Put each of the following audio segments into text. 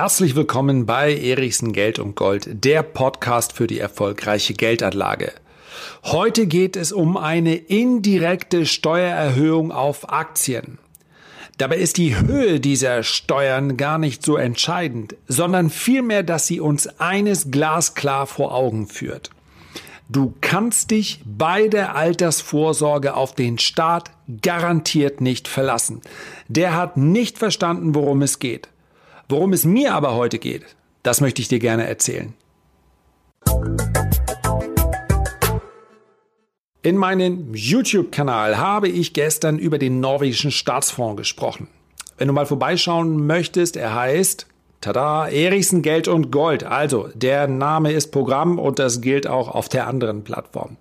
Herzlich willkommen bei Erichsen Geld und Gold, der Podcast für die erfolgreiche Geldanlage. Heute geht es um eine indirekte Steuererhöhung auf Aktien. Dabei ist die Höhe dieser Steuern gar nicht so entscheidend, sondern vielmehr, dass sie uns eines glasklar vor Augen führt. Du kannst dich bei der Altersvorsorge auf den Staat garantiert nicht verlassen. Der hat nicht verstanden, worum es geht. Worum es mir aber heute geht, das möchte ich dir gerne erzählen. In meinem YouTube-Kanal habe ich gestern über den norwegischen Staatsfonds gesprochen. Wenn du mal vorbeischauen möchtest, er heißt Tada, Erichsen Geld und Gold. Also, der Name ist Programm und das gilt auch auf der anderen Plattform.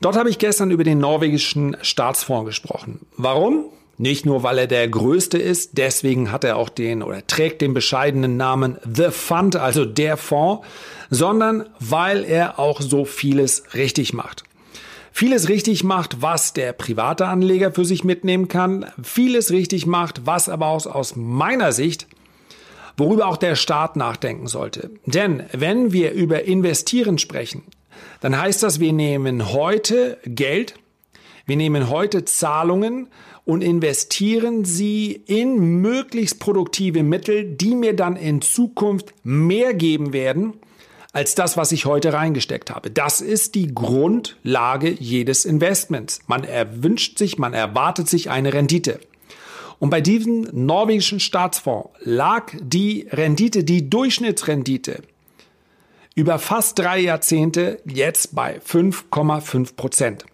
Dort habe ich gestern über den norwegischen Staatsfonds gesprochen. Warum? Nicht nur, weil er der größte ist, deswegen hat er auch den oder trägt den bescheidenen Namen The Fund, also der Fonds, sondern weil er auch so vieles richtig macht. Vieles richtig macht, was der private Anleger für sich mitnehmen kann, vieles richtig macht, was aber aus, aus meiner Sicht worüber auch der Staat nachdenken sollte. Denn wenn wir über Investieren sprechen, dann heißt das, wir nehmen heute Geld, wir nehmen heute Zahlungen und investieren sie in möglichst produktive Mittel, die mir dann in Zukunft mehr geben werden als das, was ich heute reingesteckt habe. Das ist die Grundlage jedes Investments. Man erwünscht sich, man erwartet sich eine Rendite. Und bei diesem norwegischen Staatsfonds lag die Rendite, die Durchschnittsrendite über fast drei Jahrzehnte jetzt bei 5,5 Prozent.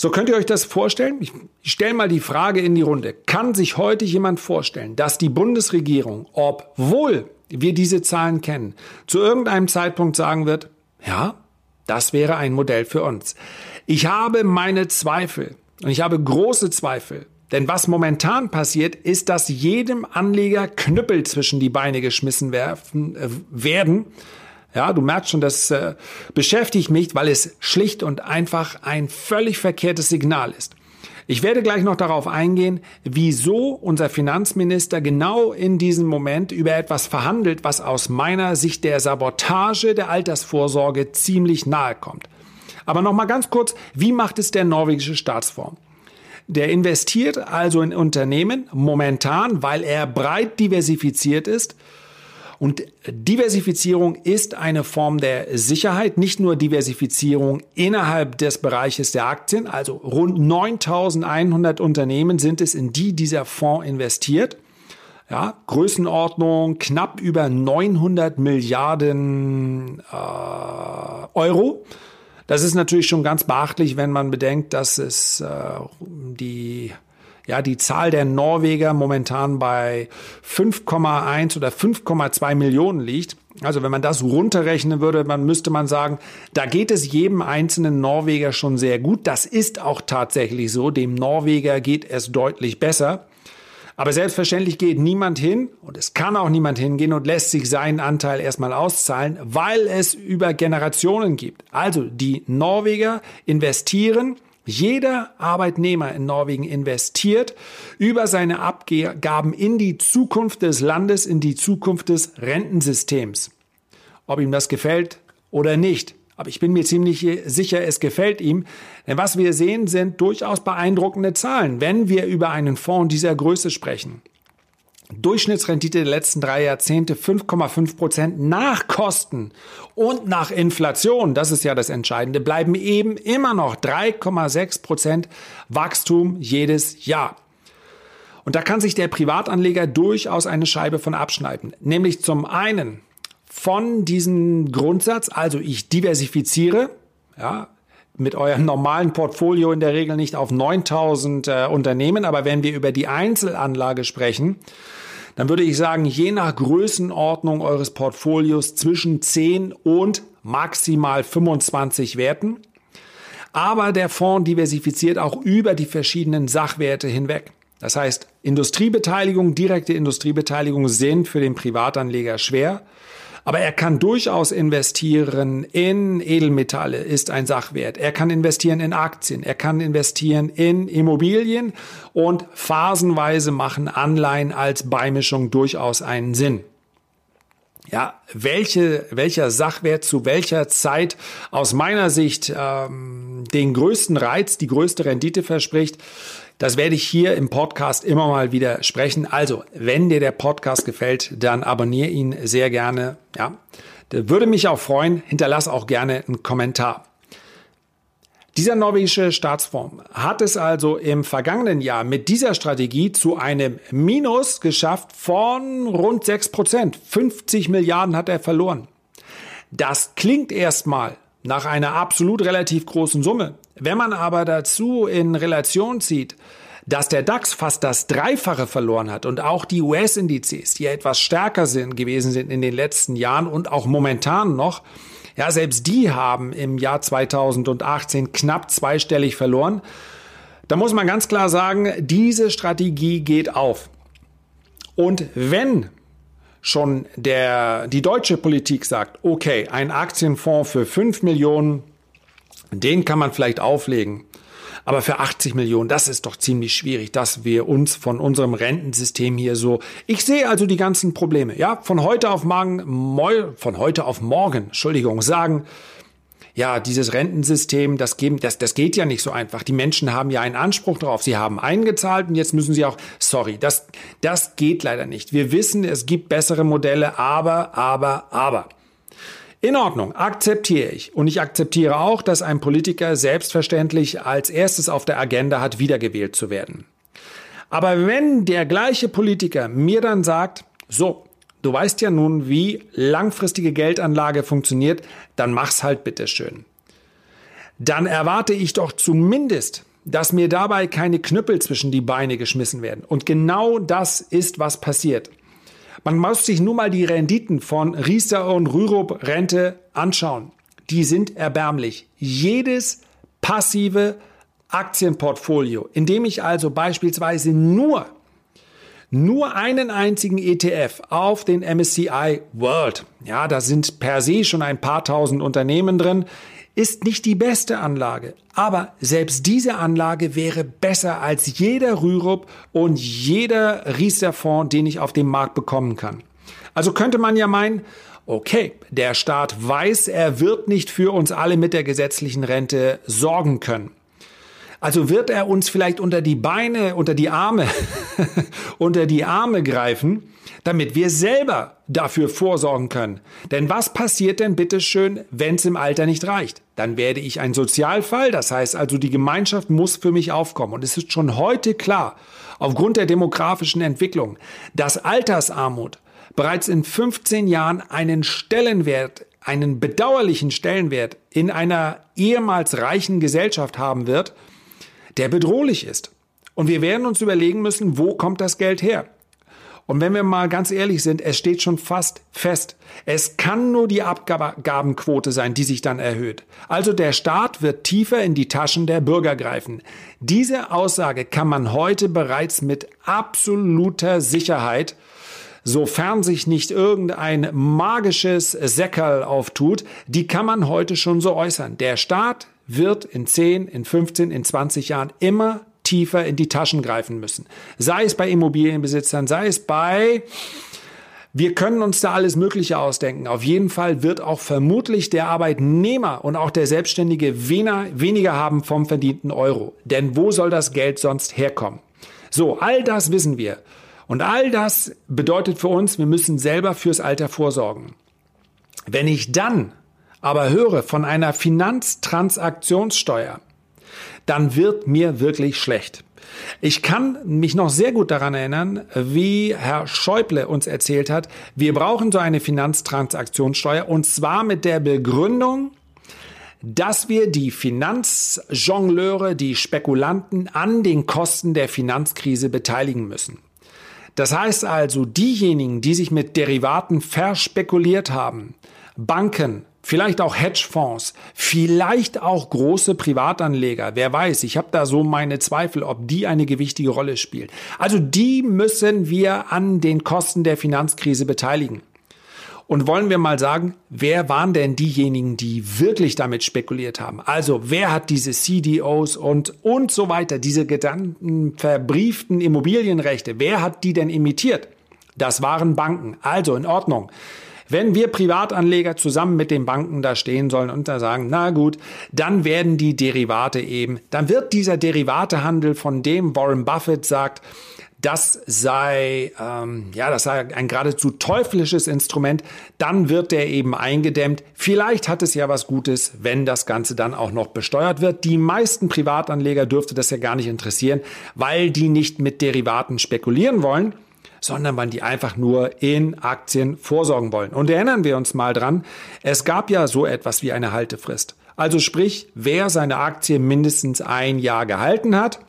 So könnt ihr euch das vorstellen? Ich stelle mal die Frage in die Runde. Kann sich heute jemand vorstellen, dass die Bundesregierung, obwohl wir diese Zahlen kennen, zu irgendeinem Zeitpunkt sagen wird, ja, das wäre ein Modell für uns. Ich habe meine Zweifel und ich habe große Zweifel. Denn was momentan passiert, ist, dass jedem Anleger Knüppel zwischen die Beine geschmissen werfen, äh, werden, ja, du merkst schon, das äh, beschäftigt mich, weil es schlicht und einfach ein völlig verkehrtes Signal ist. Ich werde gleich noch darauf eingehen, wieso unser Finanzminister genau in diesem Moment über etwas verhandelt, was aus meiner Sicht der Sabotage der Altersvorsorge ziemlich nahe kommt. Aber noch mal ganz kurz, wie macht es der norwegische Staatsfonds? Der investiert also in Unternehmen momentan, weil er breit diversifiziert ist, und Diversifizierung ist eine Form der Sicherheit, nicht nur Diversifizierung innerhalb des Bereiches der Aktien. Also rund 9100 Unternehmen sind es, in die dieser Fonds investiert. Ja, Größenordnung knapp über 900 Milliarden äh, Euro. Das ist natürlich schon ganz beachtlich, wenn man bedenkt, dass es äh, die ja, die Zahl der Norweger momentan bei 5,1 oder 5,2 Millionen liegt. Also wenn man das runterrechnen würde, dann müsste man sagen, da geht es jedem einzelnen Norweger schon sehr gut. Das ist auch tatsächlich so. Dem Norweger geht es deutlich besser. Aber selbstverständlich geht niemand hin und es kann auch niemand hingehen und lässt sich seinen Anteil erstmal auszahlen, weil es über Generationen gibt. Also die Norweger investieren jeder Arbeitnehmer in Norwegen investiert über seine Abgaben in die Zukunft des Landes, in die Zukunft des Rentensystems. Ob ihm das gefällt oder nicht. Aber ich bin mir ziemlich sicher, es gefällt ihm. Denn was wir sehen, sind durchaus beeindruckende Zahlen, wenn wir über einen Fonds dieser Größe sprechen. Durchschnittsrendite der letzten drei Jahrzehnte 5,5 Prozent nach Kosten und nach Inflation, das ist ja das Entscheidende, bleiben eben immer noch 3,6 Prozent Wachstum jedes Jahr. Und da kann sich der Privatanleger durchaus eine Scheibe von abschneiden. Nämlich zum einen von diesem Grundsatz, also ich diversifiziere, ja, mit eurem normalen Portfolio in der Regel nicht auf 9000 äh, Unternehmen, aber wenn wir über die Einzelanlage sprechen, dann würde ich sagen, je nach Größenordnung eures Portfolios zwischen 10 und maximal 25 Werten. Aber der Fonds diversifiziert auch über die verschiedenen Sachwerte hinweg. Das heißt, Industriebeteiligung, direkte Industriebeteiligung sind für den Privatanleger schwer. Aber er kann durchaus investieren in Edelmetalle, ist ein Sachwert. Er kann investieren in Aktien. Er kann investieren in Immobilien und phasenweise machen Anleihen als Beimischung durchaus einen Sinn. Ja, welche, welcher Sachwert zu welcher Zeit aus meiner Sicht ähm, den größten Reiz, die größte Rendite verspricht, das werde ich hier im Podcast immer mal wieder sprechen. Also, wenn dir der Podcast gefällt, dann abonniere ihn sehr gerne. Ja, würde mich auch freuen. Hinterlass auch gerne einen Kommentar. Dieser norwegische Staatsfonds hat es also im vergangenen Jahr mit dieser Strategie zu einem Minus geschafft von rund 6 Prozent. 50 Milliarden hat er verloren. Das klingt erstmal nach einer absolut relativ großen Summe. Wenn man aber dazu in Relation zieht, dass der DAX fast das Dreifache verloren hat und auch die US-Indizes, die etwas stärker sind, gewesen sind in den letzten Jahren und auch momentan noch, ja, selbst die haben im Jahr 2018 knapp zweistellig verloren. Da muss man ganz klar sagen, diese Strategie geht auf. Und wenn schon der, die deutsche Politik sagt, okay, ein Aktienfonds für 5 Millionen, den kann man vielleicht auflegen. Aber für 80 Millionen, das ist doch ziemlich schwierig, dass wir uns von unserem Rentensystem hier so. Ich sehe also die ganzen Probleme. Ja, von heute auf morgen, von heute auf morgen, Entschuldigung, sagen, ja, dieses Rentensystem, das, geben, das, das geht ja nicht so einfach. Die Menschen haben ja einen Anspruch darauf. Sie haben eingezahlt und jetzt müssen sie auch, sorry, das, das geht leider nicht. Wir wissen, es gibt bessere Modelle, aber, aber, aber. In Ordnung, akzeptiere ich. Und ich akzeptiere auch, dass ein Politiker selbstverständlich als erstes auf der Agenda hat, wiedergewählt zu werden. Aber wenn der gleiche Politiker mir dann sagt, so, Du weißt ja nun, wie langfristige Geldanlage funktioniert, dann mach's halt bitteschön. Dann erwarte ich doch zumindest, dass mir dabei keine Knüppel zwischen die Beine geschmissen werden. Und genau das ist, was passiert. Man muss sich nur mal die Renditen von Riester und Rürup Rente anschauen. Die sind erbärmlich. Jedes passive Aktienportfolio, in dem ich also beispielsweise nur nur einen einzigen ETF auf den MSCI World, ja, da sind per se schon ein paar tausend Unternehmen drin, ist nicht die beste Anlage. Aber selbst diese Anlage wäre besser als jeder Rürup und jeder Riester-Fonds, den ich auf dem Markt bekommen kann. Also könnte man ja meinen, okay, der Staat weiß, er wird nicht für uns alle mit der gesetzlichen Rente sorgen können. Also wird er uns vielleicht unter die Beine, unter die Arme, unter die Arme greifen, damit wir selber dafür vorsorgen können. Denn was passiert denn bitteschön, wenn es im Alter nicht reicht? Dann werde ich ein Sozialfall, das heißt also die Gemeinschaft muss für mich aufkommen. Und es ist schon heute klar, aufgrund der demografischen Entwicklung, dass Altersarmut bereits in 15 Jahren einen Stellenwert, einen bedauerlichen Stellenwert in einer ehemals reichen Gesellschaft haben wird, der bedrohlich ist. Und wir werden uns überlegen müssen, wo kommt das Geld her? Und wenn wir mal ganz ehrlich sind, es steht schon fast fest. Es kann nur die Abgabenquote sein, die sich dann erhöht. Also der Staat wird tiefer in die Taschen der Bürger greifen. Diese Aussage kann man heute bereits mit absoluter Sicherheit sofern sich nicht irgendein magisches Säckerl auftut, die kann man heute schon so äußern. Der Staat wird in 10, in 15, in 20 Jahren immer tiefer in die Taschen greifen müssen. Sei es bei Immobilienbesitzern, sei es bei wir können uns da alles Mögliche ausdenken. Auf jeden Fall wird auch vermutlich der Arbeitnehmer und auch der Selbstständige weniger haben vom verdienten Euro. Denn wo soll das Geld sonst herkommen? So, all das wissen wir. Und all das bedeutet für uns, wir müssen selber fürs Alter vorsorgen. Wenn ich dann aber höre von einer Finanztransaktionssteuer, dann wird mir wirklich schlecht. Ich kann mich noch sehr gut daran erinnern, wie Herr Schäuble uns erzählt hat, wir brauchen so eine Finanztransaktionssteuer und zwar mit der Begründung, dass wir die Finanzjongleure, die Spekulanten an den Kosten der Finanzkrise beteiligen müssen. Das heißt also, diejenigen, die sich mit Derivaten verspekuliert haben, Banken, vielleicht auch Hedgefonds, vielleicht auch große Privatanleger. Wer weiß, ich habe da so meine Zweifel, ob die eine gewichtige Rolle spielen. Also die müssen wir an den Kosten der Finanzkrise beteiligen. Und wollen wir mal sagen, wer waren denn diejenigen, die wirklich damit spekuliert haben? Also wer hat diese CDOs und, und so weiter, diese Gedanken verbrieften Immobilienrechte, wer hat die denn imitiert? Das waren Banken. Also in Ordnung. Wenn wir Privatanleger zusammen mit den Banken da stehen sollen und da sagen, na gut, dann werden die Derivate eben, dann wird dieser Derivatehandel, von dem Warren Buffett sagt, das sei, ähm, ja, das sei ein geradezu teuflisches Instrument, dann wird der eben eingedämmt. Vielleicht hat es ja was Gutes, wenn das Ganze dann auch noch besteuert wird. Die meisten Privatanleger dürfte das ja gar nicht interessieren, weil die nicht mit Derivaten spekulieren wollen, sondern weil die einfach nur in Aktien vorsorgen wollen. Und erinnern wir uns mal dran, es gab ja so etwas wie eine Haltefrist. Also sprich, wer seine Aktie mindestens ein Jahr gehalten hat,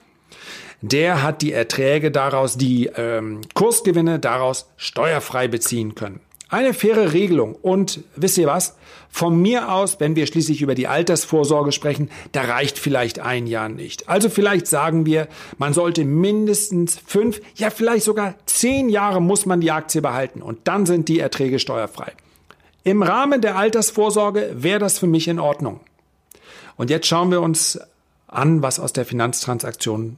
der hat die Erträge daraus, die ähm, Kursgewinne daraus steuerfrei beziehen können. Eine faire Regelung. Und wisst ihr was? Von mir aus, wenn wir schließlich über die Altersvorsorge sprechen, da reicht vielleicht ein Jahr nicht. Also vielleicht sagen wir, man sollte mindestens fünf, ja vielleicht sogar zehn Jahre muss man die Aktie behalten und dann sind die Erträge steuerfrei. Im Rahmen der Altersvorsorge wäre das für mich in Ordnung. Und jetzt schauen wir uns an, was aus der Finanztransaktion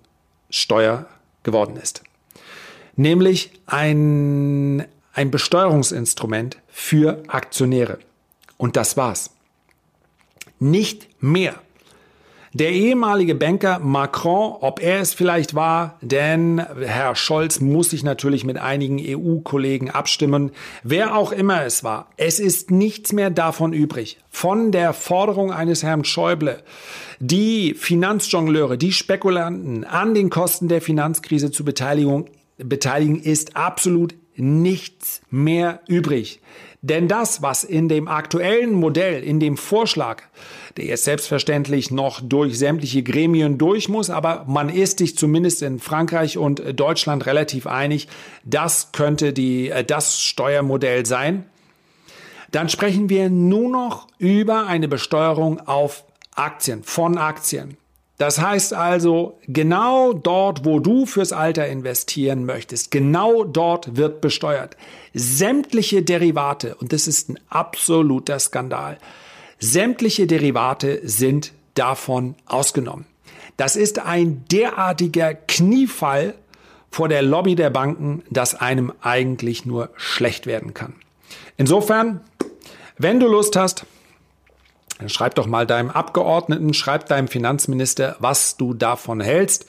Steuer geworden ist. Nämlich ein, ein Besteuerungsinstrument für Aktionäre. Und das war's. Nicht mehr. Der ehemalige Banker Macron, ob er es vielleicht war, denn Herr Scholz muss sich natürlich mit einigen EU-Kollegen abstimmen, wer auch immer es war. Es ist nichts mehr davon übrig. Von der Forderung eines Herrn Schäuble, die Finanzjongleure, die Spekulanten an den Kosten der Finanzkrise zu Beteiligung, beteiligen, ist absolut nichts mehr übrig. Denn das, was in dem aktuellen Modell, in dem Vorschlag, der jetzt selbstverständlich noch durch sämtliche Gremien durch muss, aber man ist sich zumindest in Frankreich und Deutschland relativ einig, das könnte die, äh, das Steuermodell sein. Dann sprechen wir nur noch über eine Besteuerung auf Aktien, von Aktien. Das heißt also, genau dort, wo du fürs Alter investieren möchtest, genau dort wird besteuert. Sämtliche Derivate, und das ist ein absoluter Skandal, sämtliche Derivate sind davon ausgenommen. Das ist ein derartiger Kniefall vor der Lobby der Banken, dass einem eigentlich nur schlecht werden kann. Insofern, wenn du Lust hast, Schreib doch mal deinem Abgeordneten, schreib deinem Finanzminister, was du davon hältst.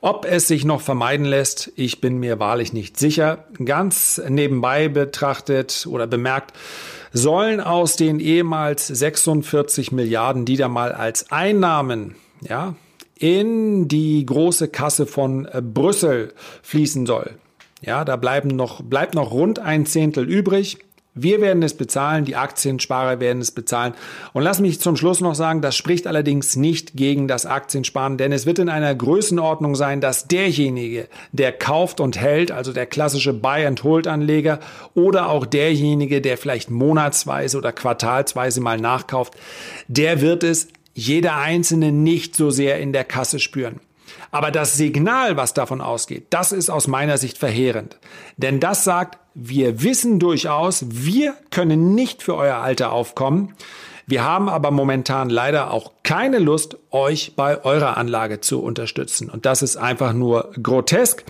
Ob es sich noch vermeiden lässt, ich bin mir wahrlich nicht sicher. Ganz nebenbei betrachtet oder bemerkt, sollen aus den ehemals 46 Milliarden, die da mal als Einnahmen, ja, in die große Kasse von Brüssel fließen soll. Ja, da bleiben noch, bleibt noch rund ein Zehntel übrig. Wir werden es bezahlen, die Aktiensparer werden es bezahlen. Und lass mich zum Schluss noch sagen, das spricht allerdings nicht gegen das Aktiensparen, denn es wird in einer Größenordnung sein, dass derjenige, der kauft und hält, also der klassische Buy-and-Hold-Anleger oder auch derjenige, der vielleicht monatsweise oder quartalsweise mal nachkauft, der wird es jeder Einzelne nicht so sehr in der Kasse spüren. Aber das Signal, was davon ausgeht, das ist aus meiner Sicht verheerend. Denn das sagt, wir wissen durchaus, wir können nicht für euer Alter aufkommen. Wir haben aber momentan leider auch keine Lust, euch bei eurer Anlage zu unterstützen. Und das ist einfach nur grotesk.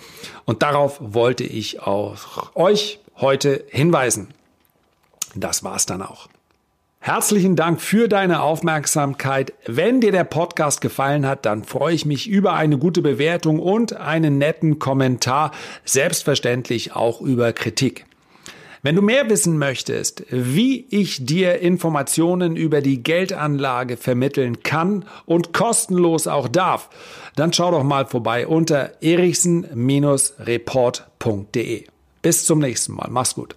Und darauf wollte ich auch euch heute hinweisen. Das war's dann auch. Herzlichen Dank für deine Aufmerksamkeit. Wenn dir der Podcast gefallen hat, dann freue ich mich über eine gute Bewertung und einen netten Kommentar, selbstverständlich auch über Kritik. Wenn du mehr wissen möchtest, wie ich dir Informationen über die Geldanlage vermitteln kann und kostenlos auch darf, dann schau doch mal vorbei unter erichsen-report.de. Bis zum nächsten Mal. Mach's gut.